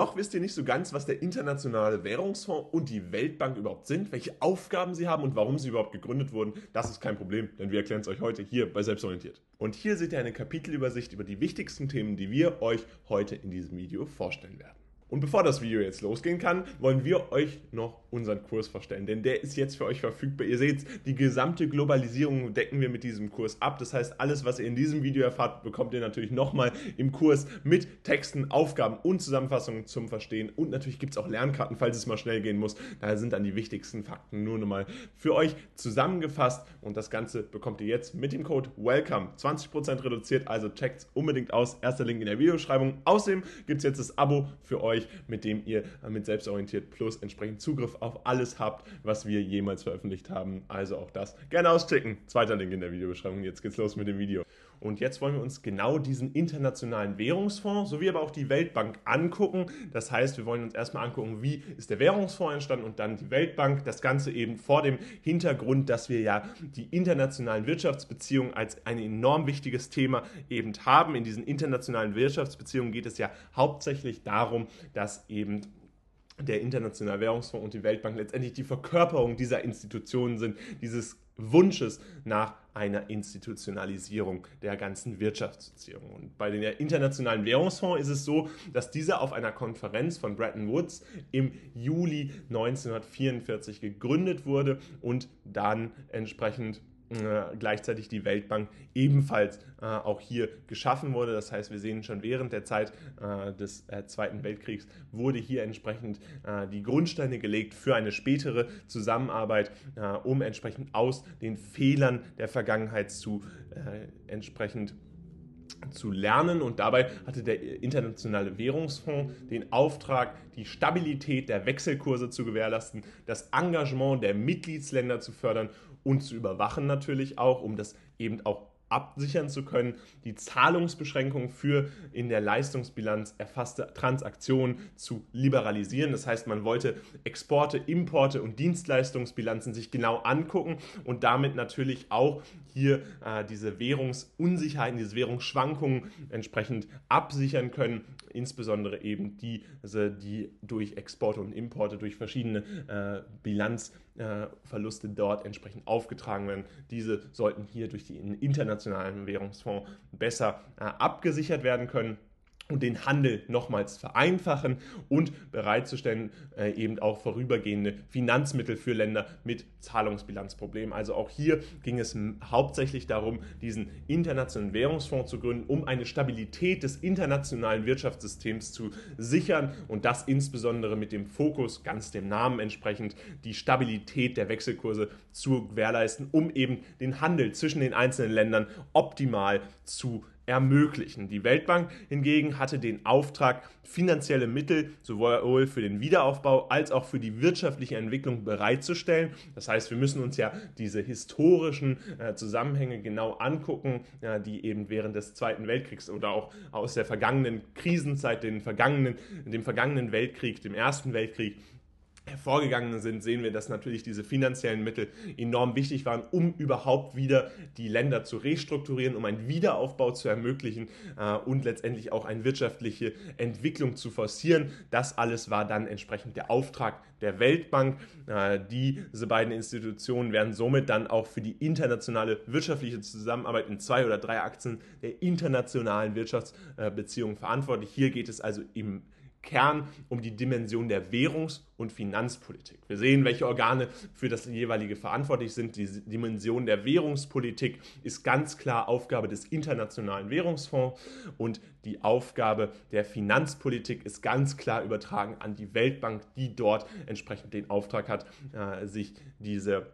Noch wisst ihr nicht so ganz, was der Internationale Währungsfonds und die Weltbank überhaupt sind, welche Aufgaben sie haben und warum sie überhaupt gegründet wurden. Das ist kein Problem, denn wir erklären es euch heute hier bei Selbstorientiert. Und hier seht ihr eine Kapitelübersicht über die wichtigsten Themen, die wir euch heute in diesem Video vorstellen werden. Und bevor das Video jetzt losgehen kann, wollen wir euch noch unseren Kurs vorstellen, denn der ist jetzt für euch verfügbar. Ihr seht, die gesamte Globalisierung decken wir mit diesem Kurs ab. Das heißt, alles, was ihr in diesem Video erfahrt, bekommt ihr natürlich nochmal im Kurs mit Texten, Aufgaben und Zusammenfassungen zum Verstehen. Und natürlich gibt es auch Lernkarten, falls es mal schnell gehen muss. Da sind dann die wichtigsten Fakten nur nochmal für euch zusammengefasst. Und das Ganze bekommt ihr jetzt mit dem Code WELCOME 20% reduziert. Also checkt es unbedingt aus. Erster Link in der Videobeschreibung. Außerdem gibt es jetzt das Abo für euch euch, mit dem ihr mit Selbstorientiert Plus entsprechend Zugriff auf alles habt, was wir jemals veröffentlicht haben. Also auch das gerne auschecken. Zweiter Link in der Videobeschreibung. Jetzt geht's los mit dem Video. Und jetzt wollen wir uns genau diesen internationalen Währungsfonds sowie aber auch die Weltbank angucken. Das heißt, wir wollen uns erstmal angucken, wie ist der Währungsfonds entstanden und dann die Weltbank. Das Ganze eben vor dem Hintergrund, dass wir ja die internationalen Wirtschaftsbeziehungen als ein enorm wichtiges Thema eben haben. In diesen internationalen Wirtschaftsbeziehungen geht es ja hauptsächlich darum, dass eben der Internationale Währungsfonds und die Weltbank letztendlich die Verkörperung dieser Institutionen sind, dieses Wunsches nach einer Institutionalisierung der ganzen Wirtschaftsbeziehungen. Und bei den Internationalen Währungsfonds ist es so, dass dieser auf einer Konferenz von Bretton Woods im Juli 1944 gegründet wurde und dann entsprechend äh, gleichzeitig die Weltbank ebenfalls äh, auch hier geschaffen wurde. Das heißt, wir sehen schon während der Zeit äh, des äh, Zweiten Weltkriegs wurde hier entsprechend äh, die Grundsteine gelegt für eine spätere Zusammenarbeit, äh, um entsprechend aus den Fehlern der Vergangenheit zu entsprechend zu lernen und dabei hatte der Internationale Währungsfonds den Auftrag, die Stabilität der Wechselkurse zu gewährleisten, das Engagement der Mitgliedsländer zu fördern und zu überwachen natürlich auch, um das eben auch absichern zu können, die Zahlungsbeschränkungen für in der Leistungsbilanz erfasste Transaktionen zu liberalisieren. Das heißt, man wollte Exporte, Importe und Dienstleistungsbilanzen sich genau angucken und damit natürlich auch hier äh, diese Währungsunsicherheiten, diese Währungsschwankungen entsprechend absichern können, insbesondere eben diese, die durch Exporte und Importe, durch verschiedene äh, Bilanzverluste äh, dort entsprechend aufgetragen werden. Diese sollten hier durch den internationalen Währungsfonds besser äh, abgesichert werden können und den Handel nochmals vereinfachen und bereitzustellen, äh, eben auch vorübergehende Finanzmittel für Länder mit Zahlungsbilanzproblemen. Also auch hier ging es hauptsächlich darum, diesen internationalen Währungsfonds zu gründen, um eine Stabilität des internationalen Wirtschaftssystems zu sichern und das insbesondere mit dem Fokus, ganz dem Namen entsprechend, die Stabilität der Wechselkurse zu gewährleisten, um eben den Handel zwischen den einzelnen Ländern optimal zu ermöglichen. Die Weltbank hingegen hatte den Auftrag, finanzielle Mittel sowohl für den Wiederaufbau als auch für die wirtschaftliche Entwicklung bereitzustellen. Das heißt, wir müssen uns ja diese historischen äh, Zusammenhänge genau angucken, ja, die eben während des Zweiten Weltkriegs oder auch aus der vergangenen Krisenzeit, den vergangenen, dem vergangenen Weltkrieg, dem Ersten Weltkrieg, hervorgegangen sind, sehen wir, dass natürlich diese finanziellen Mittel enorm wichtig waren, um überhaupt wieder die Länder zu restrukturieren, um einen Wiederaufbau zu ermöglichen äh, und letztendlich auch eine wirtschaftliche Entwicklung zu forcieren. Das alles war dann entsprechend der Auftrag der Weltbank. Äh, diese beiden Institutionen werden somit dann auch für die internationale wirtschaftliche Zusammenarbeit in zwei oder drei Achsen der internationalen Wirtschaftsbeziehungen verantwortlich. Hier geht es also im Kern um die Dimension der Währungs- und Finanzpolitik. Wir sehen, welche Organe für das jeweilige verantwortlich sind. Die Dimension der Währungspolitik ist ganz klar Aufgabe des Internationalen Währungsfonds und die Aufgabe der Finanzpolitik ist ganz klar übertragen an die Weltbank, die dort entsprechend den Auftrag hat, äh, sich diese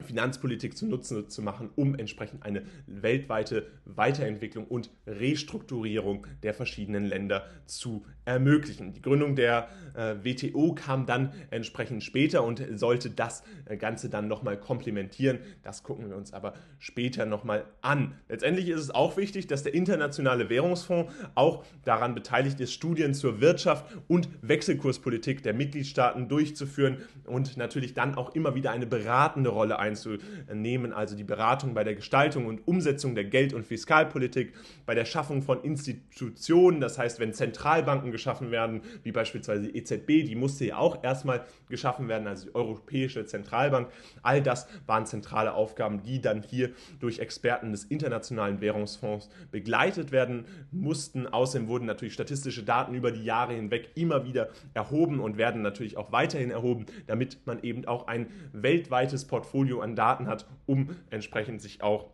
Finanzpolitik zunutze zu machen, um entsprechend eine weltweite Weiterentwicklung und Restrukturierung der verschiedenen Länder zu ermöglichen. Die Gründung der äh, WTO kam dann entsprechend später und sollte das äh, Ganze dann nochmal komplementieren. Das gucken wir uns aber später nochmal an. Letztendlich ist es auch wichtig, dass der Internationale Währungsfonds auch daran beteiligt ist, Studien zur Wirtschaft und Wechselkurspolitik der Mitgliedstaaten durchzuführen und natürlich dann auch immer wieder eine beratende Rolle einzunehmen, also die Beratung bei der Gestaltung und Umsetzung der Geld- und Fiskalpolitik, bei der Schaffung von Institutionen, das heißt, wenn Zentralbanken geschaffen werden, wie beispielsweise die EZB, die musste ja auch erstmal geschaffen werden, also die Europäische Zentralbank, all das waren zentrale Aufgaben, die dann hier durch Experten des Internationalen Währungsfonds begleitet werden mussten. Außerdem wurden natürlich statistische Daten über die Jahre hinweg immer wieder erhoben und werden natürlich auch weiterhin erhoben, damit man eben auch ein weltweites Portfolio an Daten hat, um entsprechend sich auch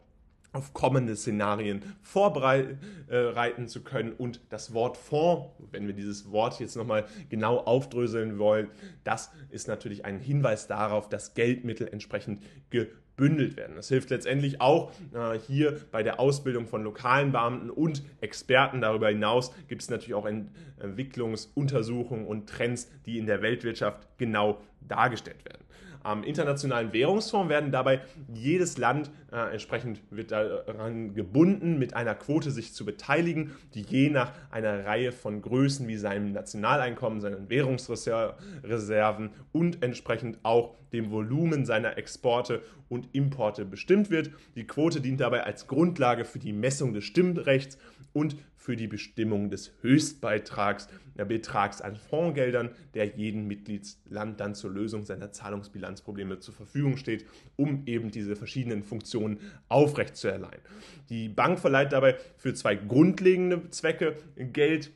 auf kommende Szenarien vorbereiten zu können. Und das Wort Fonds, wenn wir dieses Wort jetzt nochmal genau aufdröseln wollen, das ist natürlich ein Hinweis darauf, dass Geldmittel entsprechend gebündelt werden. Das hilft letztendlich auch äh, hier bei der Ausbildung von lokalen Beamten und Experten. Darüber hinaus gibt es natürlich auch Entwicklungsuntersuchungen und Trends, die in der Weltwirtschaft genau dargestellt werden. Am Internationalen Währungsfonds werden dabei jedes Land äh, entsprechend wird daran gebunden, mit einer Quote sich zu beteiligen, die je nach einer Reihe von Größen wie seinem Nationaleinkommen, seinen Währungsreserven und entsprechend auch dem Volumen seiner Exporte und Importe bestimmt wird. Die Quote dient dabei als Grundlage für die Messung des Stimmrechts und für die Bestimmung des Höchstbeitrags, der Betrags an Fondsgeldern, der jedem Mitgliedsland dann zur Lösung seiner Zahlungsbilanzprobleme zur Verfügung steht, um eben diese verschiedenen Funktionen aufrechtzuerleihen. Die Bank verleiht dabei für zwei grundlegende Zwecke Geld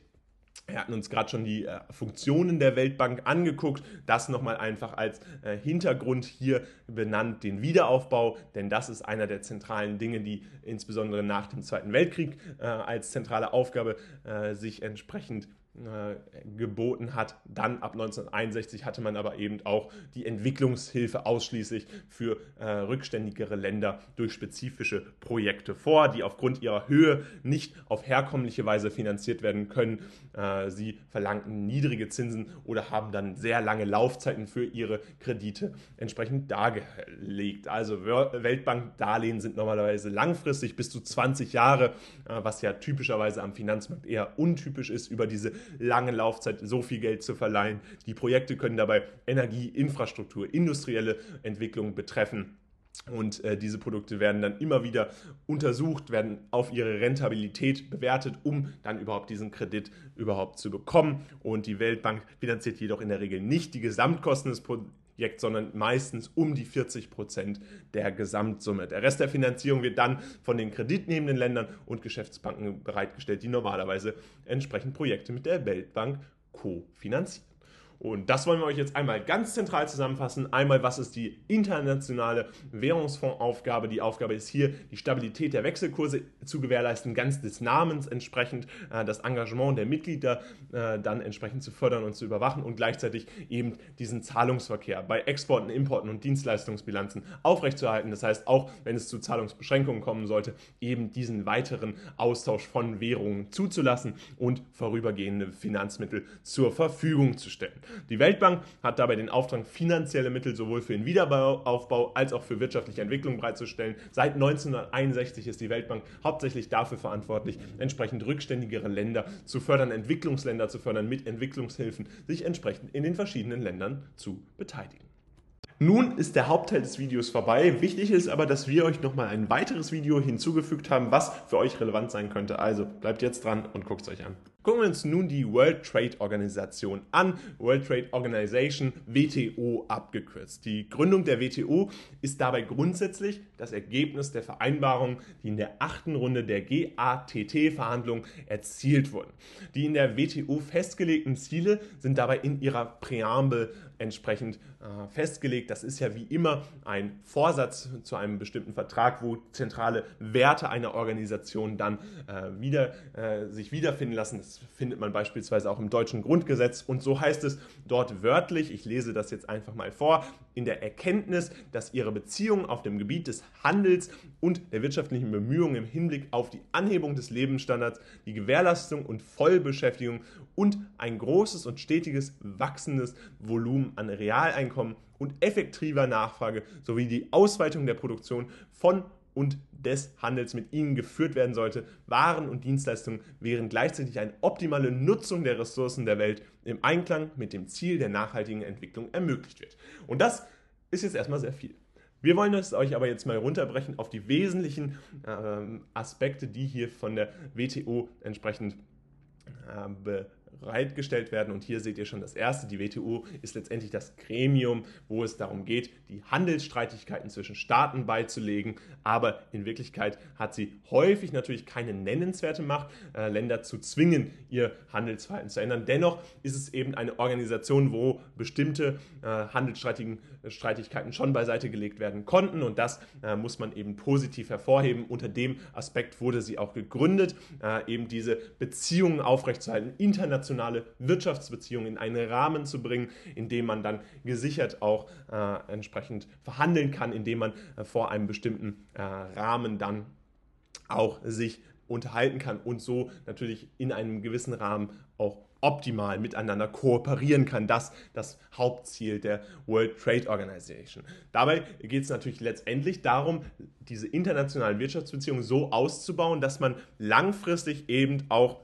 wir hatten uns gerade schon die äh, Funktionen der Weltbank angeguckt. Das nochmal einfach als äh, Hintergrund hier benannt, den Wiederaufbau, denn das ist einer der zentralen Dinge, die insbesondere nach dem Zweiten Weltkrieg äh, als zentrale Aufgabe sich entsprechend geboten hat. Dann ab 1961 hatte man aber eben auch die Entwicklungshilfe ausschließlich für äh, rückständigere Länder durch spezifische Projekte vor, die aufgrund ihrer Höhe nicht auf herkömmliche Weise finanziert werden können. Äh, sie verlangten niedrige Zinsen oder haben dann sehr lange Laufzeiten für ihre Kredite entsprechend dargelegt. Also Weltbankdarlehen sind normalerweise langfristig bis zu 20 Jahre, äh, was ja typischerweise am Finanzmarkt eher untypisch ist über diese lange Laufzeit so viel Geld zu verleihen. Die Projekte können dabei Energie, Infrastruktur, industrielle Entwicklung betreffen. Und äh, diese Produkte werden dann immer wieder untersucht, werden auf ihre Rentabilität bewertet, um dann überhaupt diesen Kredit überhaupt zu bekommen. Und die Weltbank finanziert jedoch in der Regel nicht die Gesamtkosten des Projekts Projekt, sondern meistens um die 40 Prozent der Gesamtsumme. Der Rest der Finanzierung wird dann von den kreditnehmenden Ländern und Geschäftsbanken bereitgestellt, die normalerweise entsprechend Projekte mit der Weltbank kofinanzieren. Und das wollen wir euch jetzt einmal ganz zentral zusammenfassen. Einmal, was ist die internationale Währungsfondsaufgabe? Die Aufgabe ist hier, die Stabilität der Wechselkurse zu gewährleisten, ganz des Namens entsprechend, äh, das Engagement der Mitglieder äh, dann entsprechend zu fördern und zu überwachen und gleichzeitig eben diesen Zahlungsverkehr bei Exporten, Importen und Dienstleistungsbilanzen aufrechtzuerhalten. Das heißt, auch wenn es zu Zahlungsbeschränkungen kommen sollte, eben diesen weiteren Austausch von Währungen zuzulassen und vorübergehende Finanzmittel zur Verfügung zu stellen. Die Weltbank hat dabei den Auftrag, finanzielle Mittel sowohl für den Wiederaufbau als auch für wirtschaftliche Entwicklung bereitzustellen. Seit 1961 ist die Weltbank hauptsächlich dafür verantwortlich, entsprechend rückständigere Länder zu fördern, Entwicklungsländer zu fördern, mit Entwicklungshilfen sich entsprechend in den verschiedenen Ländern zu beteiligen. Nun ist der Hauptteil des Videos vorbei. Wichtig ist aber, dass wir euch nochmal ein weiteres Video hinzugefügt haben, was für euch relevant sein könnte. Also bleibt jetzt dran und guckt es euch an. Gucken wir uns nun die World Trade Organization an. World Trade Organization, WTO abgekürzt. Die Gründung der WTO ist dabei grundsätzlich das Ergebnis der Vereinbarungen, die in der achten Runde der GATT-Verhandlungen erzielt wurden. Die in der WTO festgelegten Ziele sind dabei in ihrer Präambel entsprechend äh, festgelegt. Das ist ja wie immer ein Vorsatz zu einem bestimmten Vertrag, wo zentrale Werte einer Organisation dann äh, wieder, äh, sich wiederfinden lassen. Das findet man beispielsweise auch im deutschen Grundgesetz. Und so heißt es dort wörtlich, ich lese das jetzt einfach mal vor, in der Erkenntnis, dass ihre Beziehungen auf dem Gebiet des Handels und der wirtschaftlichen Bemühungen im Hinblick auf die Anhebung des Lebensstandards, die Gewährleistung und Vollbeschäftigung und ein großes und stetiges wachsendes Volumen an Realeinkommen und effektiver Nachfrage sowie die Ausweitung der Produktion von und des Handels mit ihnen geführt werden sollte. Waren und Dienstleistungen wären gleichzeitig eine optimale Nutzung der Ressourcen der Welt im Einklang mit dem Ziel der nachhaltigen Entwicklung ermöglicht wird. Und das ist jetzt erstmal sehr viel. Wir wollen es euch aber jetzt mal runterbrechen auf die wesentlichen ähm, Aspekte, die hier von der WTO entsprechend äh, bereitgestellt werden. Und hier seht ihr schon das erste. Die WTO ist letztendlich das Gremium, wo es darum geht, die Handelsstreitigkeiten zwischen Staaten beizulegen. Aber in Wirklichkeit hat sie häufig natürlich keine nennenswerte Macht, äh, Länder zu zwingen, ihr Handelsverhalten zu ändern. Dennoch ist es eben eine Organisation, wo bestimmte äh, Handelsstreitigkeiten schon beiseite gelegt werden konnten. Und das äh, muss man eben positiv hervorheben. Unter dem Aspekt wurde sie auch gegründet, äh, eben diese Beziehungen aufrechtzuerhalten, international internationale Wirtschaftsbeziehungen in einen Rahmen zu bringen, in dem man dann gesichert auch äh, entsprechend verhandeln kann, indem man äh, vor einem bestimmten äh, Rahmen dann auch sich unterhalten kann und so natürlich in einem gewissen Rahmen auch optimal miteinander kooperieren kann. Das das Hauptziel der World Trade Organization. Dabei geht es natürlich letztendlich darum, diese internationalen Wirtschaftsbeziehungen so auszubauen, dass man langfristig eben auch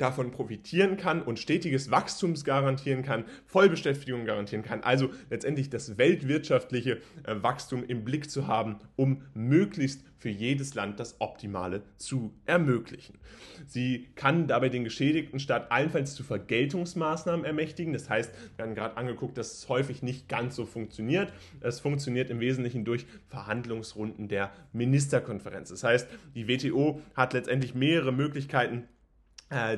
davon profitieren kann und stetiges Wachstums garantieren kann, Vollbeschäftigung garantieren kann. Also letztendlich das weltwirtschaftliche äh, Wachstum im Blick zu haben, um möglichst für jedes Land das Optimale zu ermöglichen. Sie kann dabei den geschädigten Staat allenfalls zu Vergeltungsmaßnahmen ermächtigen. Das heißt, wir haben gerade angeguckt, dass es häufig nicht ganz so funktioniert. Es funktioniert im Wesentlichen durch Verhandlungsrunden der Ministerkonferenz. Das heißt, die WTO hat letztendlich mehrere Möglichkeiten,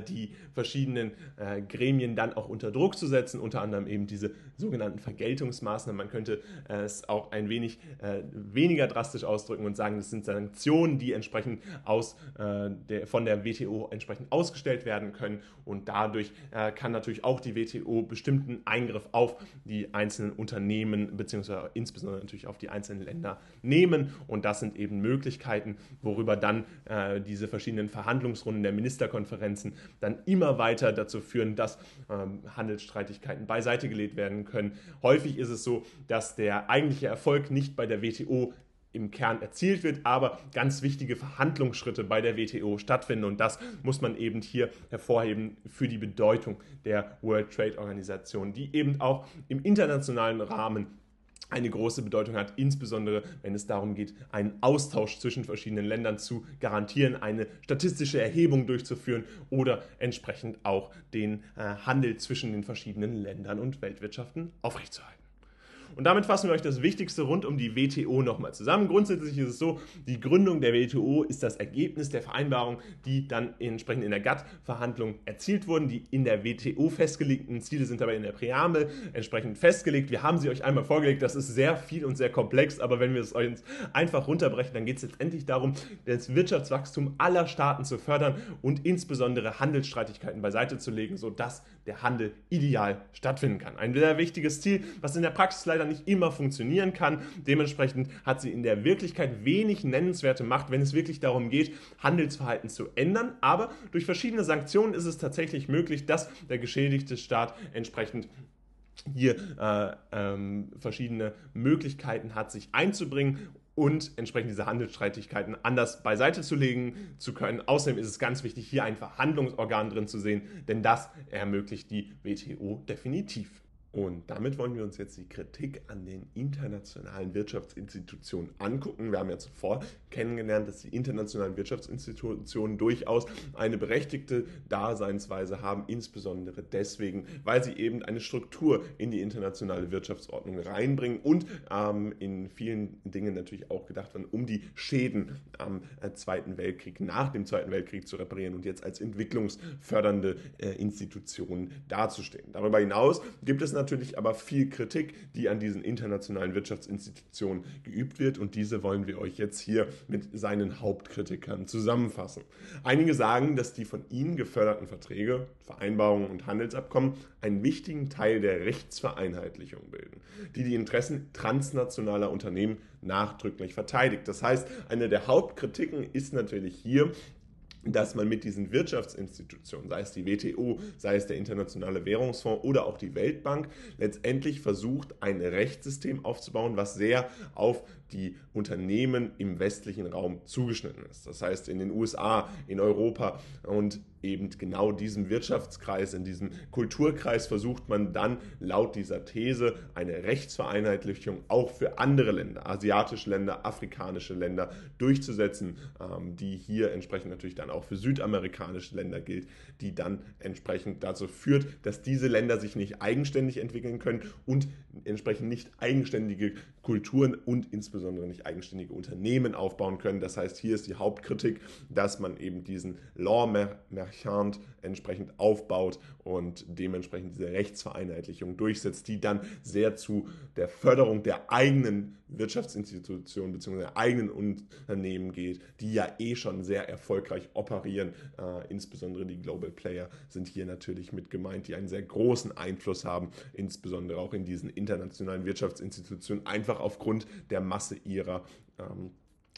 die verschiedenen äh, Gremien dann auch unter Druck zu setzen, unter anderem eben diese sogenannten Vergeltungsmaßnahmen. Man könnte äh, es auch ein wenig äh, weniger drastisch ausdrücken und sagen, das sind Sanktionen, die entsprechend aus, äh, der, von der WTO entsprechend ausgestellt werden können und dadurch äh, kann natürlich auch die WTO bestimmten Eingriff auf die einzelnen Unternehmen beziehungsweise insbesondere natürlich auf die einzelnen Länder nehmen und das sind eben Möglichkeiten, worüber dann diese verschiedenen Verhandlungsrunden der Ministerkonferenz Grenzen dann immer weiter dazu führen, dass ähm, Handelsstreitigkeiten beiseite gelegt werden können. Häufig ist es so, dass der eigentliche Erfolg nicht bei der WTO im Kern erzielt wird, aber ganz wichtige Verhandlungsschritte bei der WTO stattfinden und das muss man eben hier hervorheben für die Bedeutung der World Trade Organisation, die eben auch im internationalen Rahmen eine große Bedeutung hat, insbesondere wenn es darum geht, einen Austausch zwischen verschiedenen Ländern zu garantieren, eine statistische Erhebung durchzuführen oder entsprechend auch den äh, Handel zwischen den verschiedenen Ländern und Weltwirtschaften aufrechtzuerhalten. Und damit fassen wir euch das Wichtigste rund um die WTO nochmal zusammen. Grundsätzlich ist es so, die Gründung der WTO ist das Ergebnis der Vereinbarung, die dann entsprechend in der GATT-Verhandlung erzielt wurden. Die in der WTO festgelegten Ziele sind dabei in der Präambel entsprechend festgelegt. Wir haben sie euch einmal vorgelegt. Das ist sehr viel und sehr komplex, aber wenn wir es euch einfach runterbrechen, dann geht es letztendlich darum, das Wirtschaftswachstum aller Staaten zu fördern und insbesondere Handelsstreitigkeiten beiseite zu legen, sodass der Handel ideal stattfinden kann. Ein sehr wichtiges Ziel, was in der Praxis leider nicht immer funktionieren kann. Dementsprechend hat sie in der Wirklichkeit wenig nennenswerte Macht, wenn es wirklich darum geht, Handelsverhalten zu ändern. Aber durch verschiedene Sanktionen ist es tatsächlich möglich, dass der geschädigte Staat entsprechend hier äh, ähm, verschiedene Möglichkeiten hat, sich einzubringen und entsprechend diese Handelsstreitigkeiten anders beiseite zu legen zu können. Außerdem ist es ganz wichtig, hier ein Verhandlungsorgan drin zu sehen, denn das ermöglicht die WTO definitiv. Und damit wollen wir uns jetzt die Kritik an den internationalen Wirtschaftsinstitutionen angucken. Wir haben ja zuvor kennengelernt, dass die internationalen Wirtschaftsinstitutionen durchaus eine berechtigte Daseinsweise haben, insbesondere deswegen, weil sie eben eine Struktur in die internationale Wirtschaftsordnung reinbringen und ähm, in vielen Dingen natürlich auch gedacht werden, um die Schäden am äh, Zweiten Weltkrieg, nach dem Zweiten Weltkrieg zu reparieren und jetzt als entwicklungsfördernde äh, Institutionen dazustehen. Darüber hinaus gibt es natürlich natürlich aber viel Kritik, die an diesen internationalen Wirtschaftsinstitutionen geübt wird und diese wollen wir euch jetzt hier mit seinen Hauptkritikern zusammenfassen. Einige sagen, dass die von ihnen geförderten Verträge, Vereinbarungen und Handelsabkommen einen wichtigen Teil der Rechtsvereinheitlichung bilden, die die Interessen transnationaler Unternehmen nachdrücklich verteidigt. Das heißt, eine der Hauptkritiken ist natürlich hier, dass man mit diesen Wirtschaftsinstitutionen, sei es die WTO, sei es der Internationale Währungsfonds oder auch die Weltbank, letztendlich versucht, ein Rechtssystem aufzubauen, was sehr auf die Unternehmen im westlichen Raum zugeschnitten ist. Das heißt in den USA, in Europa und eben genau diesem Wirtschaftskreis, in diesem Kulturkreis versucht man dann laut dieser These eine Rechtsvereinheitlichung auch für andere Länder, asiatische Länder, afrikanische Länder durchzusetzen, ähm, die hier entsprechend natürlich dann auch für südamerikanische Länder gilt, die dann entsprechend dazu führt, dass diese Länder sich nicht eigenständig entwickeln können und entsprechend nicht eigenständige Kulturen und insbesondere nicht eigenständige Unternehmen aufbauen können. Das heißt, hier ist die Hauptkritik, dass man eben diesen Law Merchant entsprechend aufbaut und dementsprechend diese Rechtsvereinheitlichung durchsetzt, die dann sehr zu der Förderung der eigenen Wirtschaftsinstitutionen bzw. eigenen Unternehmen geht, die ja eh schon sehr erfolgreich operieren. Äh, insbesondere die Global Player sind hier natürlich mit gemeint, die einen sehr großen Einfluss haben, insbesondere auch in diesen internationalen Wirtschaftsinstitutionen, einfach aufgrund der Masse ihrer ähm,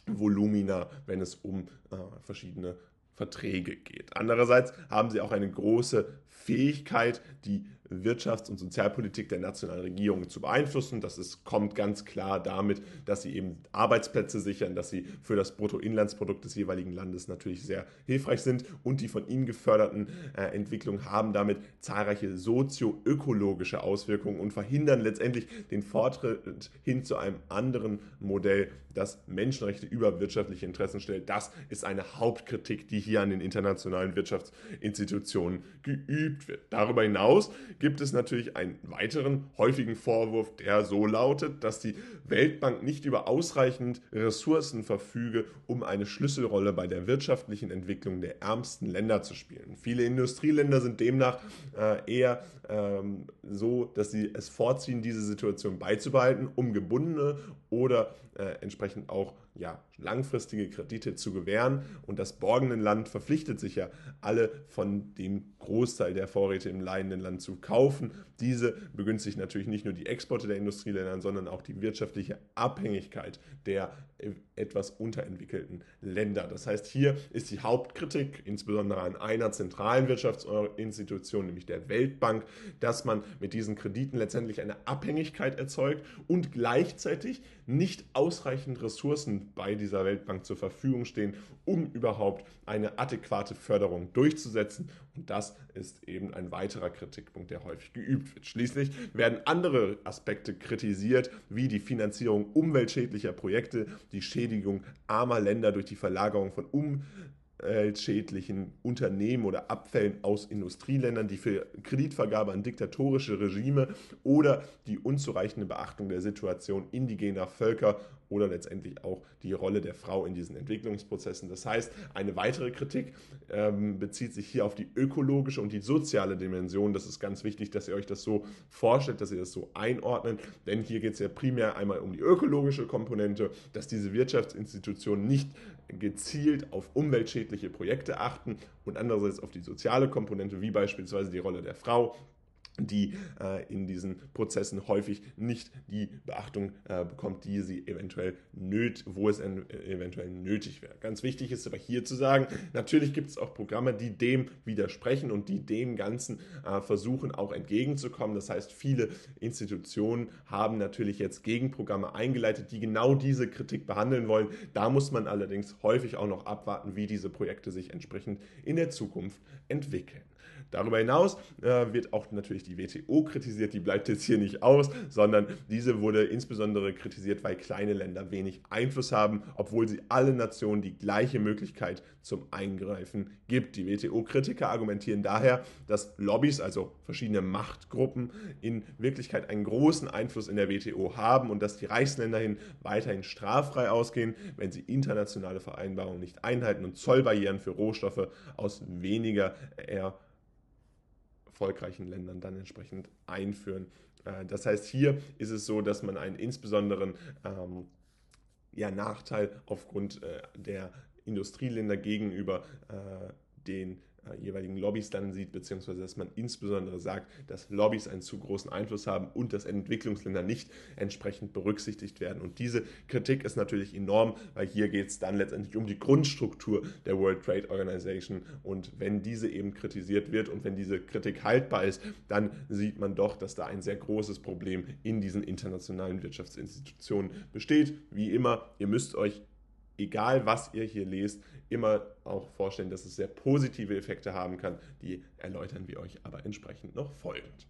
Volumina, wenn es um äh, verschiedene Verträge geht. Andererseits haben sie auch eine große Fähigkeit, die Wirtschafts- und Sozialpolitik der nationalen Regierungen zu beeinflussen. Das ist, kommt ganz klar damit, dass sie eben Arbeitsplätze sichern, dass sie für das Bruttoinlandsprodukt des jeweiligen Landes natürlich sehr hilfreich sind und die von ihnen geförderten äh, Entwicklungen haben damit zahlreiche sozioökologische Auswirkungen und verhindern letztendlich den Fortschritt hin zu einem anderen Modell, das Menschenrechte über wirtschaftliche Interessen stellt. Das ist eine Hauptkritik, die hier an den internationalen Wirtschaftsinstitutionen geübt wird. Darüber hinaus gibt es natürlich einen weiteren häufigen Vorwurf, der so lautet, dass die Weltbank nicht über ausreichend Ressourcen verfüge, um eine Schlüsselrolle bei der wirtschaftlichen Entwicklung der ärmsten Länder zu spielen. Viele Industrieländer sind demnach äh, eher ähm, so, dass sie es vorziehen, diese Situation beizubehalten, um gebundene oder äh, entsprechend auch ja, langfristige Kredite zu gewähren. Und das borgende Land verpflichtet sich ja, alle von dem Großteil der Vorräte im leidenden Land zu kaufen. Diese begünstigt natürlich nicht nur die Exporte der Industrieländer, sondern auch die wirtschaftliche Abhängigkeit der etwas unterentwickelten Länder. Das heißt, hier ist die Hauptkritik, insbesondere an einer zentralen Wirtschaftsinstitution, nämlich der Weltbank, dass man mit diesen Krediten letztendlich eine Abhängigkeit erzeugt und gleichzeitig nicht ausreichend Ressourcen bei dieser Weltbank zur Verfügung stehen, um überhaupt eine adäquate Förderung durchzusetzen. Und das ist eben ein weiterer Kritikpunkt, der häufig geübt wird. Schließlich werden andere Aspekte kritisiert, wie die Finanzierung umweltschädlicher Projekte, die Schädigung armer Länder durch die Verlagerung von um umweltschädlichen Unternehmen oder Abfällen aus Industrieländern, die für Kreditvergabe an diktatorische Regime oder die unzureichende Beachtung der Situation indigener Völker oder letztendlich auch die Rolle der Frau in diesen Entwicklungsprozessen. Das heißt, eine weitere Kritik ähm, bezieht sich hier auf die ökologische und die soziale Dimension. Das ist ganz wichtig, dass ihr euch das so vorstellt, dass ihr das so einordnet, denn hier geht es ja primär einmal um die ökologische Komponente, dass diese Wirtschaftsinstitutionen nicht gezielt auf umweltschädliche Projekte achten und andererseits auf die soziale Komponente, wie beispielsweise die Rolle der Frau, die äh, in diesen Prozessen häufig nicht die Beachtung äh, bekommt, die sie eventuell nöt, wo es eventuell nötig wäre. Ganz wichtig ist aber hier zu sagen, natürlich gibt es auch Programme, die dem widersprechen und die dem Ganzen äh, versuchen auch entgegenzukommen. Das heißt, viele Institutionen haben natürlich jetzt Gegenprogramme eingeleitet, die genau diese Kritik behandeln wollen. Da muss man allerdings häufig auch noch abwarten, wie diese Projekte sich entsprechend in der Zukunft entwickeln. Darüber hinaus äh, wird auch natürlich die WTO kritisiert, die bleibt jetzt hier nicht aus, sondern diese wurde insbesondere kritisiert, weil kleine Länder wenig Einfluss haben, obwohl sie alle Nationen die gleiche Möglichkeit zum Eingreifen gibt. Die WTO-Kritiker argumentieren daher, dass Lobbys, also verschiedene Machtgruppen, in Wirklichkeit einen großen Einfluss in der WTO haben und dass die Reichsländer hin weiterhin straffrei ausgehen, wenn sie internationale Vereinbarungen nicht einhalten und Zollbarrieren für Rohstoffe aus weniger eher erfolgreichen Ländern dann entsprechend einführen. Äh, das heißt, hier ist es so, dass man einen insbesonderen ähm, ja, Nachteil aufgrund äh, der Industrieländer gegenüber äh, den jeweiligen Lobbys dann sieht, beziehungsweise dass man insbesondere sagt, dass Lobbys einen zu großen Einfluss haben und dass Entwicklungsländer nicht entsprechend berücksichtigt werden. Und diese Kritik ist natürlich enorm, weil hier geht es dann letztendlich um die Grundstruktur der World Trade Organization. Und wenn diese eben kritisiert wird und wenn diese Kritik haltbar ist, dann sieht man doch, dass da ein sehr großes Problem in diesen internationalen Wirtschaftsinstitutionen besteht. Wie immer, ihr müsst euch egal was ihr hier lest, immer auch vorstellen, dass es sehr positive Effekte haben kann. Die erläutern wir euch aber entsprechend noch folgend.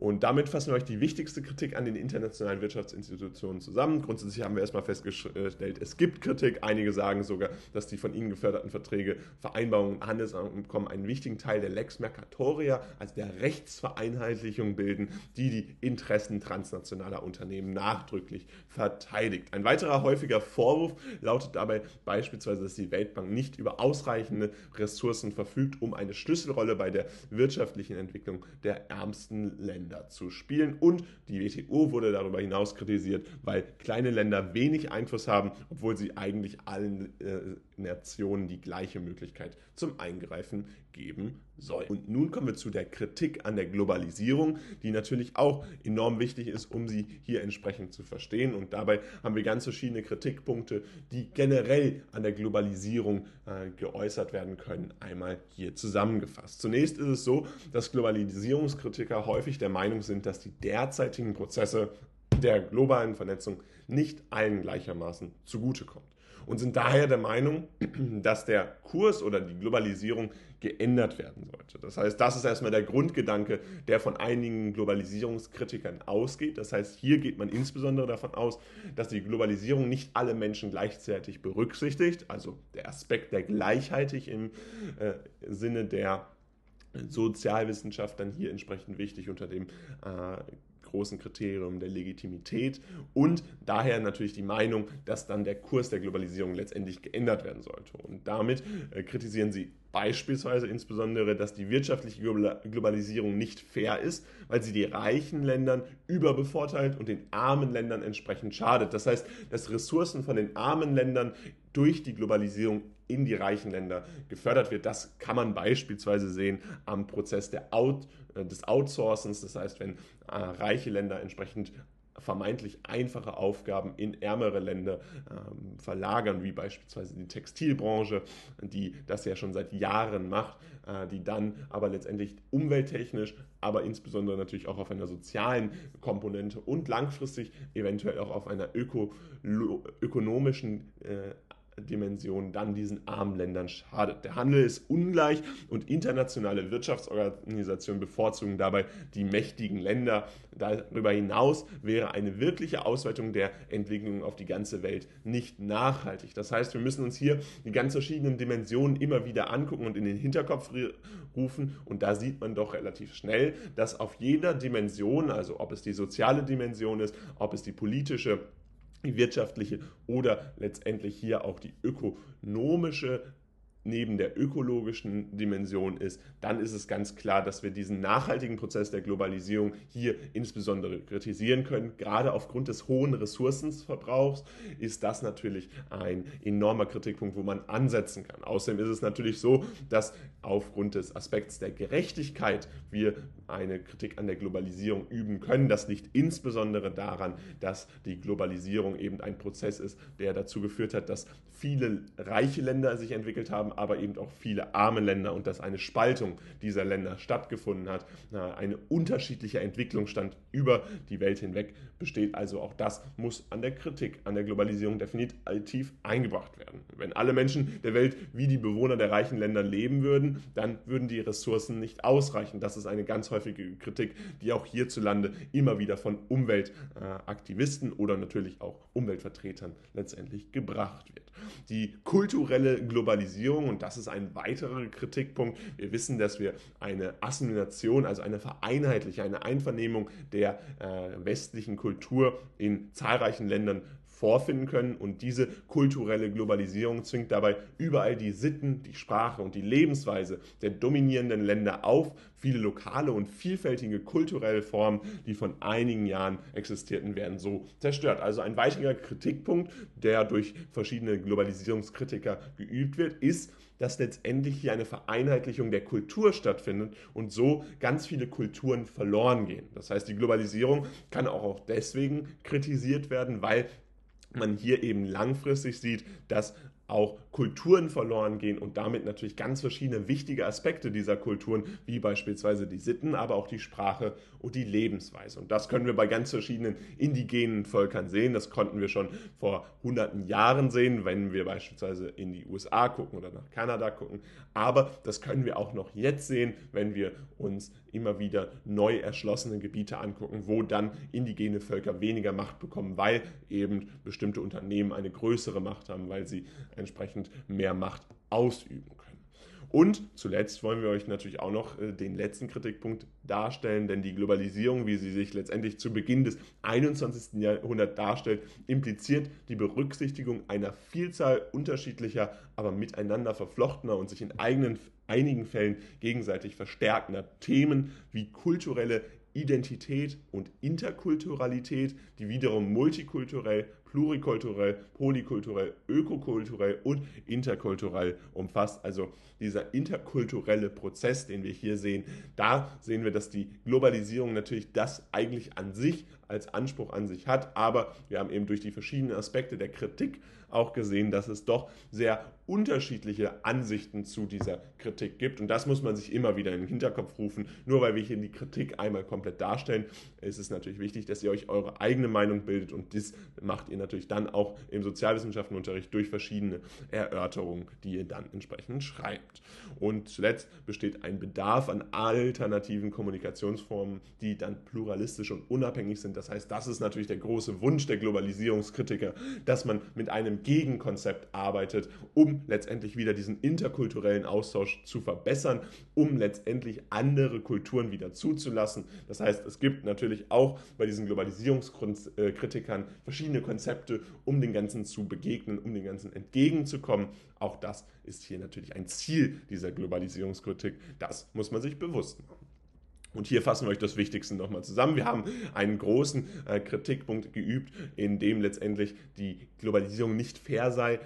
Und damit fassen wir euch die wichtigste Kritik an den internationalen Wirtschaftsinstitutionen zusammen. Grundsätzlich haben wir erstmal festgestellt, es gibt Kritik. Einige sagen sogar, dass die von ihnen geförderten Verträge, Vereinbarungen, Handelsabkommen einen wichtigen Teil der Lex Mercatoria, also der Rechtsvereinheitlichung bilden, die die Interessen transnationaler Unternehmen nachdrücklich verteidigt. Ein weiterer häufiger Vorwurf lautet dabei beispielsweise, dass die Weltbank nicht über ausreichende Ressourcen verfügt, um eine Schlüsselrolle bei der wirtschaftlichen Entwicklung der ärmsten Länder Länder zu spielen. Und die WTO wurde darüber hinaus kritisiert, weil kleine Länder wenig Einfluss haben, obwohl sie eigentlich allen äh, Nationen die gleiche Möglichkeit zum Eingreifen geben soll. Und nun kommen wir zu der Kritik an der Globalisierung, die natürlich auch enorm wichtig ist, um sie hier entsprechend zu verstehen. Und dabei haben wir ganz verschiedene Kritikpunkte, die generell an der Globalisierung äh, geäußert werden können, einmal hier zusammengefasst. Zunächst ist es so, dass Globalisierungskritiker häufig der Meinung sind, dass die derzeitigen Prozesse der globalen Vernetzung nicht allen gleichermaßen zugutekommt und sind daher der Meinung, dass der Kurs oder die Globalisierung geändert werden sollte. Das heißt, das ist erstmal der Grundgedanke, der von einigen Globalisierungskritikern ausgeht. Das heißt, hier geht man insbesondere davon aus, dass die Globalisierung nicht alle Menschen gleichzeitig berücksichtigt, also der Aspekt der Gleichheit im äh, Sinne der Sozialwissenschaft dann hier entsprechend wichtig unter dem äh, großen Kriterium der Legitimität und daher natürlich die Meinung, dass dann der Kurs der Globalisierung letztendlich geändert werden sollte. Und damit äh, kritisieren sie beispielsweise insbesondere, dass die wirtschaftliche Globalisierung nicht fair ist, weil sie die reichen Ländern überbevorteilt und den armen Ländern entsprechend schadet. Das heißt, dass Ressourcen von den armen Ländern durch die Globalisierung in die reichen Länder gefördert wird. Das kann man beispielsweise sehen am Prozess der Out, des Outsourcens. Das heißt, wenn äh, reiche Länder entsprechend vermeintlich einfache Aufgaben in ärmere Länder ähm, verlagern, wie beispielsweise die Textilbranche, die das ja schon seit Jahren macht, äh, die dann aber letztendlich umwelttechnisch, aber insbesondere natürlich auch auf einer sozialen Komponente und langfristig eventuell auch auf einer öko ökonomischen äh, Dimension dann diesen armen Ländern schadet. Der Handel ist ungleich und internationale Wirtschaftsorganisationen bevorzugen dabei die mächtigen Länder. Darüber hinaus wäre eine wirkliche Ausweitung der Entwicklung auf die ganze Welt nicht nachhaltig. Das heißt, wir müssen uns hier die ganz verschiedenen Dimensionen immer wieder angucken und in den Hinterkopf rufen. Und da sieht man doch relativ schnell, dass auf jeder Dimension, also ob es die soziale Dimension ist, ob es die politische, die wirtschaftliche oder letztendlich hier auch die ökonomische neben der ökologischen Dimension ist, dann ist es ganz klar, dass wir diesen nachhaltigen Prozess der Globalisierung hier insbesondere kritisieren können. Gerade aufgrund des hohen Ressourcenverbrauchs ist das natürlich ein enormer Kritikpunkt, wo man ansetzen kann. Außerdem ist es natürlich so, dass aufgrund des Aspekts der Gerechtigkeit wir eine Kritik an der Globalisierung üben können. Das liegt insbesondere daran, dass die Globalisierung eben ein Prozess ist, der dazu geführt hat, dass viele reiche Länder sich entwickelt haben, aber eben auch viele arme Länder und dass eine Spaltung dieser Länder stattgefunden hat. Eine unterschiedliche Entwicklungsstand über die Welt hinweg besteht. Also auch das muss an der Kritik, an der Globalisierung definitiv eingebracht werden. Wenn alle Menschen der Welt wie die Bewohner der reichen Länder leben würden, dann würden die Ressourcen nicht ausreichen. Das ist eine ganz häufige Kritik, die auch hierzulande immer wieder von Umweltaktivisten oder natürlich auch Umweltvertretern letztendlich gebracht wird. Die kulturelle Globalisierung, und das ist ein weiterer Kritikpunkt, wir wissen, dass wir eine Assimilation, also eine Vereinheitliche, eine Einvernehmung der äh, westlichen Kultur in zahlreichen Ländern vorfinden können. Und diese kulturelle Globalisierung zwingt dabei überall die Sitten, die Sprache und die Lebensweise der dominierenden Länder auf. Viele lokale und vielfältige kulturelle Formen, die von einigen Jahren existierten, werden so zerstört. Also ein weiterer Kritikpunkt, der durch verschiedene Globalisierungskritiker geübt wird, ist, dass letztendlich hier eine Vereinheitlichung der Kultur stattfindet und so ganz viele Kulturen verloren gehen. Das heißt, die Globalisierung kann auch deswegen kritisiert werden, weil man hier eben langfristig sieht, dass auch Kulturen verloren gehen und damit natürlich ganz verschiedene wichtige Aspekte dieser Kulturen, wie beispielsweise die Sitten, aber auch die Sprache und die Lebensweise. Und das können wir bei ganz verschiedenen indigenen Völkern sehen. Das konnten wir schon vor hunderten Jahren sehen, wenn wir beispielsweise in die USA gucken oder nach Kanada gucken. Aber das können wir auch noch jetzt sehen, wenn wir uns immer wieder neu erschlossene Gebiete angucken, wo dann indigene Völker weniger Macht bekommen, weil eben bestimmte Unternehmen eine größere Macht haben, weil sie entsprechend mehr Macht ausüben können. Und zuletzt wollen wir euch natürlich auch noch äh, den letzten Kritikpunkt darstellen, denn die Globalisierung, wie sie sich letztendlich zu Beginn des 21. Jahrhunderts darstellt, impliziert die Berücksichtigung einer Vielzahl unterschiedlicher, aber miteinander verflochtener und sich in eigenen, einigen Fällen gegenseitig verstärkender Themen wie kulturelle Identität und Interkulturalität, die wiederum multikulturell, plurikulturell, polykulturell, ökokulturell und interkulturell umfasst. Also dieser interkulturelle Prozess, den wir hier sehen, da sehen wir, dass die Globalisierung natürlich das eigentlich an sich als Anspruch an sich hat, aber wir haben eben durch die verschiedenen Aspekte der Kritik auch gesehen, dass es doch sehr unterschiedliche Ansichten zu dieser Kritik gibt. Und das muss man sich immer wieder in den Hinterkopf rufen. Nur weil wir hier die Kritik einmal komplett darstellen, ist es natürlich wichtig, dass ihr euch eure eigene Meinung bildet. Und das macht ihr natürlich dann auch im Sozialwissenschaftenunterricht durch verschiedene Erörterungen, die ihr dann entsprechend schreibt. Und zuletzt besteht ein Bedarf an alternativen Kommunikationsformen, die dann pluralistisch und unabhängig sind. Das heißt, das ist natürlich der große Wunsch der Globalisierungskritiker, dass man mit einem Gegenkonzept arbeitet, um letztendlich wieder diesen interkulturellen Austausch zu verbessern, um letztendlich andere Kulturen wieder zuzulassen. Das heißt, es gibt natürlich auch bei diesen Globalisierungskritikern verschiedene Konzepte, um den Ganzen zu begegnen, um den Ganzen entgegenzukommen. Auch das ist hier natürlich ein Ziel dieser Globalisierungskritik. Das muss man sich bewusst machen. Und hier fassen wir euch das Wichtigste nochmal zusammen. Wir haben einen großen äh, Kritikpunkt geübt, in dem letztendlich die Globalisierung nicht fair sei. Äh,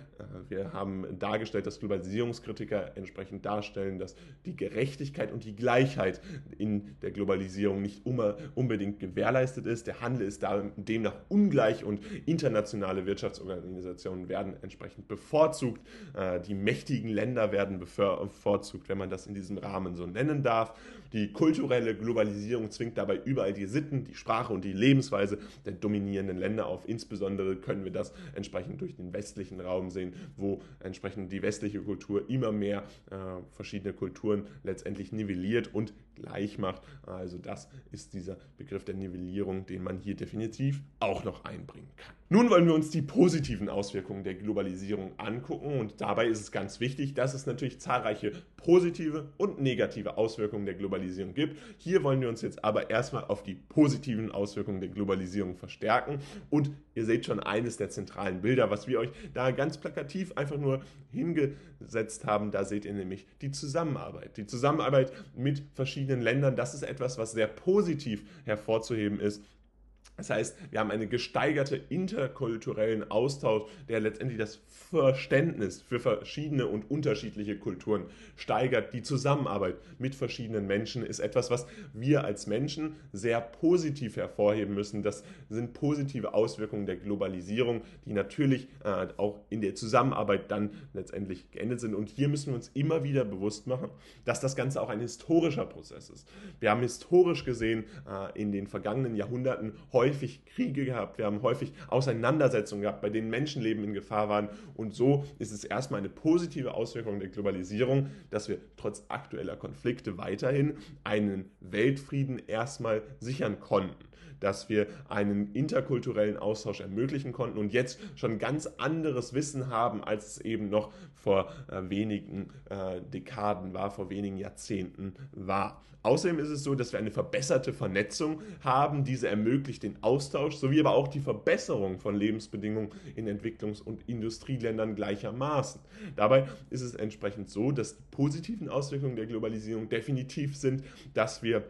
wir haben dargestellt, dass Globalisierungskritiker entsprechend darstellen, dass die Gerechtigkeit und die Gleichheit in der Globalisierung nicht unbedingt gewährleistet ist. Der Handel ist demnach ungleich und internationale Wirtschaftsorganisationen werden entsprechend bevorzugt. Äh, die mächtigen Länder werden bevorzugt, wenn man das in diesem Rahmen so nennen darf. Die kulturelle Globalisierung zwingt dabei überall die Sitten, die Sprache und die Lebensweise der dominierenden Länder auf. Insbesondere können wir das entsprechend durch den westlichen Raum sehen, wo entsprechend die westliche Kultur immer mehr äh, verschiedene Kulturen letztendlich nivelliert und gleich macht. Also das ist dieser Begriff der Nivellierung, den man hier definitiv auch noch einbringen kann. Nun wollen wir uns die positiven Auswirkungen der Globalisierung angucken und dabei ist es ganz wichtig, dass es natürlich zahlreiche positive und negative Auswirkungen der Globalisierung gibt. Hier wollen wir uns jetzt aber erstmal auf die positiven Auswirkungen der Globalisierung verstärken und ihr seht schon eines der zentralen Bilder, was wir euch da ganz plakativ einfach nur hingesetzt haben. Da seht ihr nämlich die Zusammenarbeit. Die Zusammenarbeit mit verschiedenen verschiedenen Ländern. Das ist etwas, was sehr positiv hervorzuheben ist. Das heißt, wir haben einen gesteigerten interkulturellen Austausch, der letztendlich das Verständnis für verschiedene und unterschiedliche Kulturen steigert. Die Zusammenarbeit mit verschiedenen Menschen ist etwas, was wir als Menschen sehr positiv hervorheben müssen. Das sind positive Auswirkungen der Globalisierung, die natürlich äh, auch in der Zusammenarbeit dann letztendlich geendet sind. Und hier müssen wir uns immer wieder bewusst machen, dass das Ganze auch ein historischer Prozess ist. Wir haben historisch gesehen äh, in den vergangenen Jahrhunderten häufig Kriege gehabt, wir haben häufig Auseinandersetzungen gehabt, bei denen Menschenleben in Gefahr waren. Und so ist es erstmal eine positive Auswirkung der Globalisierung, dass wir trotz aktueller Konflikte weiterhin einen Weltfrieden erstmal sichern konnten dass wir einen interkulturellen Austausch ermöglichen konnten und jetzt schon ganz anderes Wissen haben, als es eben noch vor äh, wenigen äh, Dekaden war, vor wenigen Jahrzehnten war. Außerdem ist es so, dass wir eine verbesserte Vernetzung haben. Diese ermöglicht den Austausch sowie aber auch die Verbesserung von Lebensbedingungen in Entwicklungs- und Industrieländern gleichermaßen. Dabei ist es entsprechend so, dass die positiven Auswirkungen der Globalisierung definitiv sind, dass wir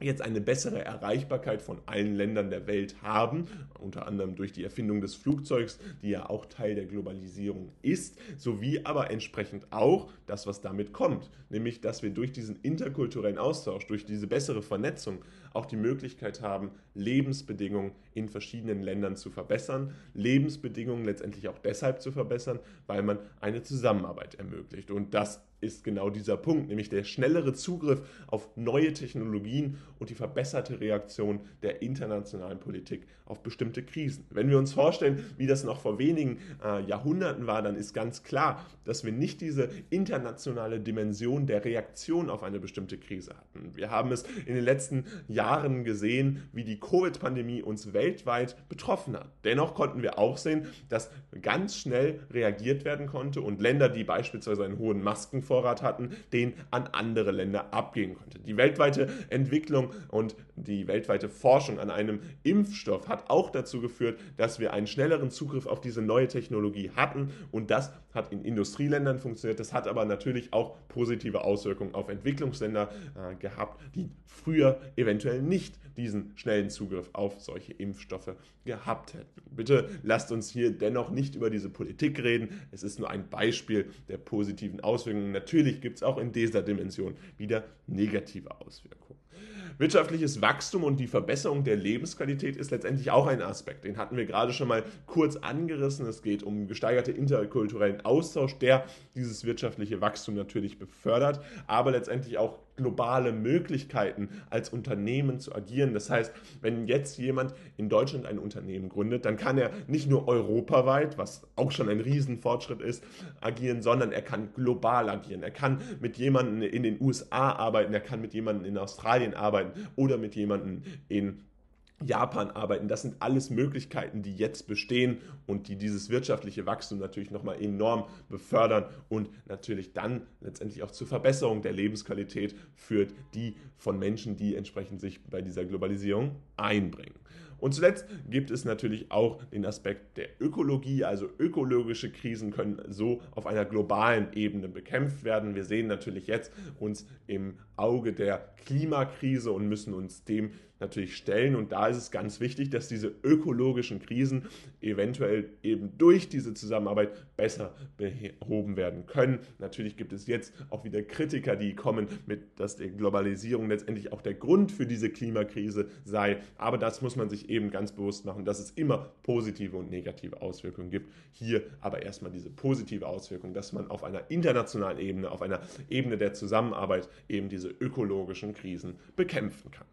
jetzt eine bessere Erreichbarkeit von allen Ländern der Welt haben, unter anderem durch die Erfindung des Flugzeugs, die ja auch Teil der Globalisierung ist, sowie aber entsprechend auch das, was damit kommt, nämlich dass wir durch diesen interkulturellen Austausch, durch diese bessere Vernetzung auch die Möglichkeit haben, Lebensbedingungen in verschiedenen Ländern zu verbessern, Lebensbedingungen letztendlich auch deshalb zu verbessern, weil man eine Zusammenarbeit ermöglicht. Und das ist genau dieser Punkt, nämlich der schnellere Zugriff auf neue Technologien und die verbesserte Reaktion der internationalen Politik auf bestimmte Krisen. Wenn wir uns vorstellen, wie das noch vor wenigen äh, Jahrhunderten war, dann ist ganz klar, dass wir nicht diese internationale Dimension der Reaktion auf eine bestimmte Krise hatten. Wir haben es in den letzten Jahren gesehen, wie die Covid-Pandemie uns weltweit betroffen hat. Dennoch konnten wir auch sehen, dass ganz schnell reagiert werden konnte und Länder, die beispielsweise einen hohen Masken Vorrat hatten, den an andere Länder abgehen konnte. Die weltweite Entwicklung und die weltweite Forschung an einem Impfstoff hat auch dazu geführt, dass wir einen schnelleren Zugriff auf diese neue Technologie hatten und das hat in Industrieländern funktioniert. Das hat aber natürlich auch positive Auswirkungen auf Entwicklungsländer äh, gehabt, die früher eventuell nicht diesen schnellen Zugriff auf solche Impfstoffe gehabt hätten. Bitte lasst uns hier dennoch nicht über diese Politik reden. Es ist nur ein Beispiel der positiven Auswirkungen. Natürlich gibt es auch in dieser Dimension wieder negative Auswirkungen. Wirtschaftliches Wachstum und die Verbesserung der Lebensqualität ist letztendlich auch ein Aspekt. Den hatten wir gerade schon mal kurz angerissen. Es geht um gesteigerte interkulturellen Austausch, der dieses wirtschaftliche Wachstum natürlich befördert, aber letztendlich auch globale Möglichkeiten als Unternehmen zu agieren. Das heißt, wenn jetzt jemand in Deutschland ein Unternehmen gründet, dann kann er nicht nur europaweit, was auch schon ein Riesenfortschritt ist, agieren, sondern er kann global agieren. Er kann mit jemandem in den USA arbeiten, er kann mit jemandem in Australien arbeiten oder mit jemandem in Japan arbeiten. Das sind alles Möglichkeiten, die jetzt bestehen und die dieses wirtschaftliche Wachstum natürlich nochmal enorm befördern und natürlich dann letztendlich auch zur Verbesserung der Lebensqualität führt, die von Menschen, die entsprechend sich bei dieser Globalisierung einbringen. Und zuletzt gibt es natürlich auch den Aspekt der Ökologie, also ökologische Krisen können so auf einer globalen Ebene bekämpft werden. Wir sehen natürlich jetzt uns im Auge der Klimakrise und müssen uns dem natürlich stellen. Und da ist es ganz wichtig, dass diese ökologischen Krisen eventuell eben durch diese Zusammenarbeit besser behoben werden können. Natürlich gibt es jetzt auch wieder Kritiker, die kommen mit, dass die Globalisierung letztendlich auch der Grund für diese Klimakrise sei. Aber das muss man sich eben ganz bewusst machen, dass es immer positive und negative Auswirkungen gibt. Hier aber erstmal diese positive Auswirkung, dass man auf einer internationalen Ebene, auf einer Ebene der Zusammenarbeit eben diese ökologischen Krisen bekämpfen kann.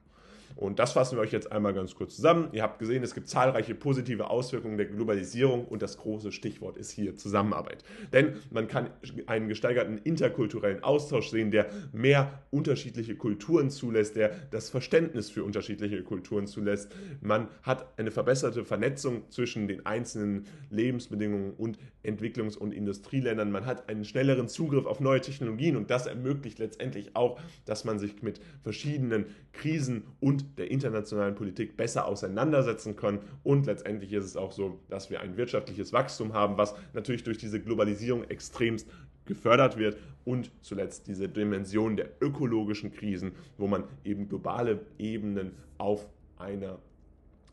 Und das fassen wir euch jetzt einmal ganz kurz zusammen. Ihr habt gesehen, es gibt zahlreiche positive Auswirkungen der Globalisierung und das große Stichwort ist hier Zusammenarbeit. Denn man kann einen gesteigerten interkulturellen Austausch sehen, der mehr unterschiedliche Kulturen zulässt, der das Verständnis für unterschiedliche Kulturen zulässt. Man hat eine verbesserte Vernetzung zwischen den einzelnen Lebensbedingungen und Entwicklungs- und Industrieländern. Man hat einen schnelleren Zugriff auf neue Technologien und das ermöglicht letztendlich auch, dass man sich mit verschiedenen Krisen und der internationalen Politik besser auseinandersetzen können. Und letztendlich ist es auch so, dass wir ein wirtschaftliches Wachstum haben, was natürlich durch diese Globalisierung extremst gefördert wird und zuletzt diese Dimension der ökologischen Krisen, wo man eben globale Ebenen auf einer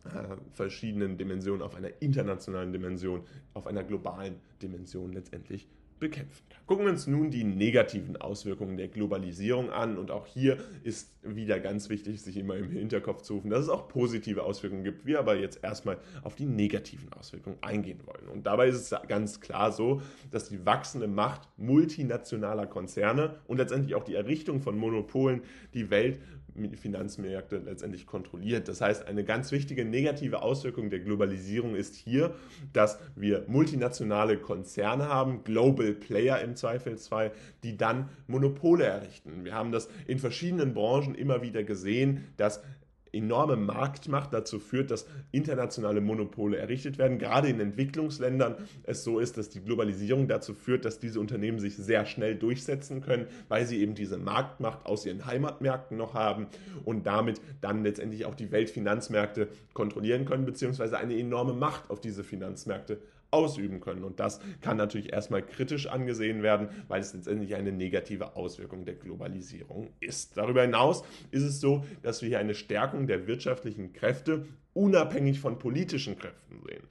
äh, verschiedenen Dimension, auf einer internationalen Dimension, auf einer globalen Dimension letztendlich bekämpfen. Gucken wir uns nun die negativen Auswirkungen der Globalisierung an und auch hier ist wieder ganz wichtig, sich immer im Hinterkopf zu rufen, dass es auch positive Auswirkungen gibt, wir aber jetzt erstmal auf die negativen Auswirkungen eingehen wollen. Und dabei ist es ganz klar so, dass die wachsende Macht multinationaler Konzerne und letztendlich auch die Errichtung von Monopolen die Welt Finanzmärkte letztendlich kontrolliert. Das heißt, eine ganz wichtige negative Auswirkung der Globalisierung ist hier, dass wir multinationale Konzerne haben, Global Player im Zweifelsfall, die dann Monopole errichten. Wir haben das in verschiedenen Branchen immer wieder gesehen, dass enorme Marktmacht dazu führt, dass internationale Monopole errichtet werden. Gerade in Entwicklungsländern es so ist, dass die Globalisierung dazu führt, dass diese Unternehmen sich sehr schnell durchsetzen können, weil sie eben diese Marktmacht aus ihren Heimatmärkten noch haben und damit dann letztendlich auch die Weltfinanzmärkte kontrollieren können, beziehungsweise eine enorme Macht auf diese Finanzmärkte ausüben können. Und das kann natürlich erstmal kritisch angesehen werden, weil es letztendlich eine negative Auswirkung der Globalisierung ist. Darüber hinaus ist es so, dass wir hier eine Stärkung der wirtschaftlichen Kräfte unabhängig von politischen Kräften sehen.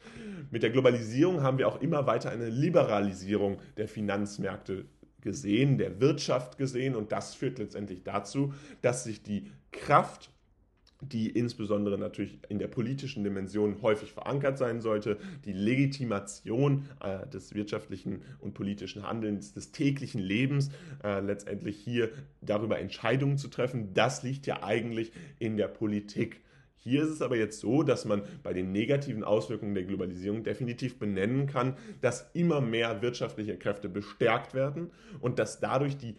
Mit der Globalisierung haben wir auch immer weiter eine Liberalisierung der Finanzmärkte gesehen, der Wirtschaft gesehen und das führt letztendlich dazu, dass sich die Kraft die insbesondere natürlich in der politischen Dimension häufig verankert sein sollte, die Legitimation äh, des wirtschaftlichen und politischen Handelns, des täglichen Lebens, äh, letztendlich hier darüber Entscheidungen zu treffen, das liegt ja eigentlich in der Politik. Hier ist es aber jetzt so, dass man bei den negativen Auswirkungen der Globalisierung definitiv benennen kann, dass immer mehr wirtschaftliche Kräfte bestärkt werden und dass dadurch die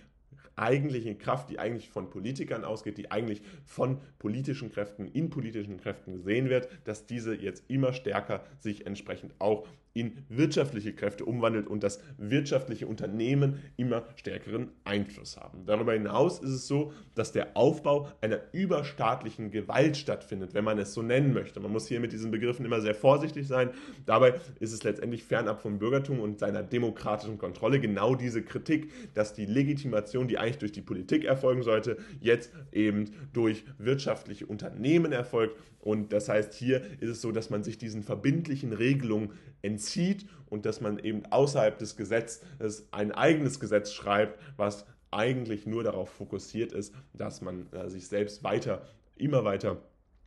eigentliche Kraft, die eigentlich von Politikern ausgeht, die eigentlich von politischen Kräften in politischen Kräften gesehen wird, dass diese jetzt immer stärker sich entsprechend auch in wirtschaftliche Kräfte umwandelt und dass wirtschaftliche Unternehmen immer stärkeren Einfluss haben. Darüber hinaus ist es so, dass der Aufbau einer überstaatlichen Gewalt stattfindet, wenn man es so nennen möchte. Man muss hier mit diesen Begriffen immer sehr vorsichtig sein. Dabei ist es letztendlich fernab vom Bürgertum und seiner demokratischen Kontrolle genau diese Kritik, dass die Legitimation, die eigentlich durch die Politik erfolgen sollte, jetzt eben durch wirtschaftliche Unternehmen erfolgt. Und das heißt, hier ist es so, dass man sich diesen verbindlichen Regelungen entzieht und dass man eben außerhalb des Gesetzes ein eigenes Gesetz schreibt, was eigentlich nur darauf fokussiert ist, dass man äh, sich selbst weiter, immer weiter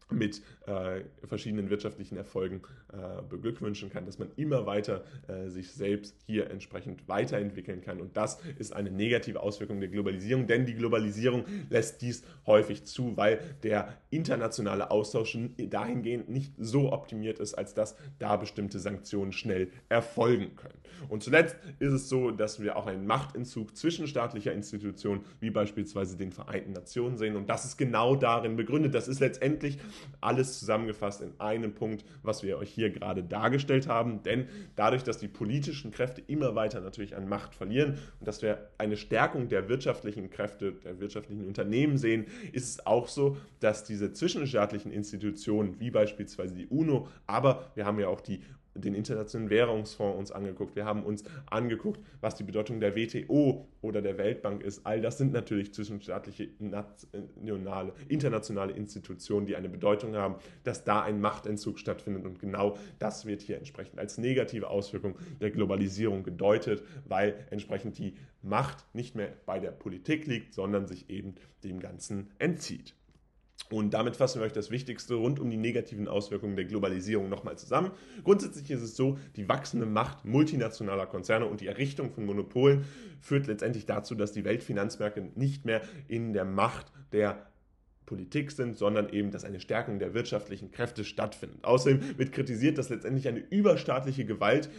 mit äh, verschiedenen wirtschaftlichen Erfolgen äh, beglückwünschen kann, dass man immer weiter äh, sich selbst hier entsprechend weiterentwickeln kann. Und das ist eine negative Auswirkung der Globalisierung, denn die Globalisierung lässt dies häufig zu, weil der internationale Austausch dahingehend nicht so optimiert ist, als dass da bestimmte Sanktionen schnell erfolgen können. Und zuletzt ist es so, dass wir auch einen Machtentzug zwischenstaatlicher Institutionen, wie beispielsweise den Vereinten Nationen sehen. Und das ist genau darin begründet. Das ist letztendlich alles zusammengefasst in einem Punkt, was wir euch hier gerade dargestellt haben. Denn dadurch, dass die politischen Kräfte immer weiter natürlich an Macht verlieren und dass wir eine Stärkung der wirtschaftlichen Kräfte, der wirtschaftlichen Unternehmen sehen, ist es auch so, dass diese zwischenstaatlichen Institutionen, wie beispielsweise die UNO, aber wir haben ja auch die den Internationalen Währungsfonds uns angeguckt. Wir haben uns angeguckt, was die Bedeutung der WTO oder der Weltbank ist. All das sind natürlich zwischenstaatliche, nationale, internationale Institutionen, die eine Bedeutung haben, dass da ein Machtentzug stattfindet. Und genau das wird hier entsprechend als negative Auswirkung der Globalisierung gedeutet, weil entsprechend die Macht nicht mehr bei der Politik liegt, sondern sich eben dem Ganzen entzieht. Und damit fassen wir euch das Wichtigste rund um die negativen Auswirkungen der Globalisierung nochmal zusammen. Grundsätzlich ist es so, die wachsende Macht multinationaler Konzerne und die Errichtung von Monopolen führt letztendlich dazu, dass die Weltfinanzmärkte nicht mehr in der Macht der Politik sind, sondern eben, dass eine Stärkung der wirtschaftlichen Kräfte stattfindet. Außerdem wird kritisiert, dass letztendlich eine überstaatliche Gewalt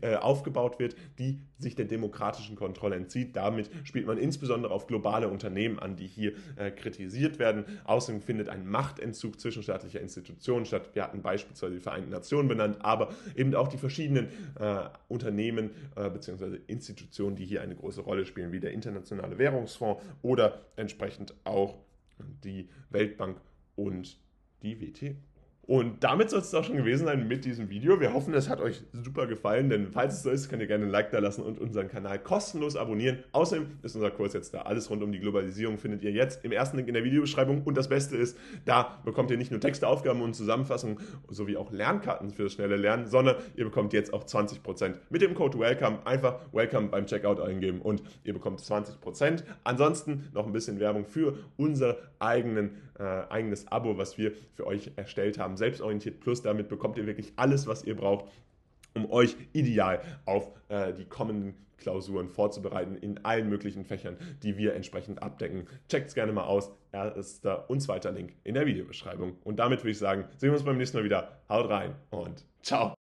äh, aufgebaut wird, die sich der demokratischen Kontrolle entzieht. Damit spielt man insbesondere auf globale Unternehmen an, die hier äh, kritisiert werden. Außerdem findet ein Machtentzug zwischenstaatlicher Institutionen statt. Wir hatten beispielsweise die Vereinten Nationen benannt, aber eben auch die verschiedenen äh, Unternehmen bzw. Institutionen, die hier eine große Rolle spielen, wie der Internationale Währungsfonds oder entsprechend auch die Weltbank und die WTO. Und damit soll es auch schon gewesen sein mit diesem Video. Wir hoffen, es hat euch super gefallen, denn falls es so ist, könnt ihr gerne ein Like da lassen und unseren Kanal kostenlos abonnieren. Außerdem ist unser Kurs jetzt da. Alles rund um die Globalisierung findet ihr jetzt im ersten Link in der Videobeschreibung. Und das Beste ist, da bekommt ihr nicht nur Texte, Aufgaben und Zusammenfassungen sowie auch Lernkarten für das schnelle Lernen, sondern ihr bekommt jetzt auch 20% mit dem Code WELCOME. Einfach WELCOME beim Checkout eingeben und ihr bekommt 20%. Ansonsten noch ein bisschen Werbung für unser eigenen, äh, eigenes Abo, was wir für euch erstellt haben Selbstorientiert Plus. Damit bekommt ihr wirklich alles, was ihr braucht, um euch ideal auf äh, die kommenden Klausuren vorzubereiten in allen möglichen Fächern, die wir entsprechend abdecken. Checkt es gerne mal aus. Erster und zweiter Link in der Videobeschreibung. Und damit würde ich sagen, sehen wir uns beim nächsten Mal wieder. Haut rein und ciao.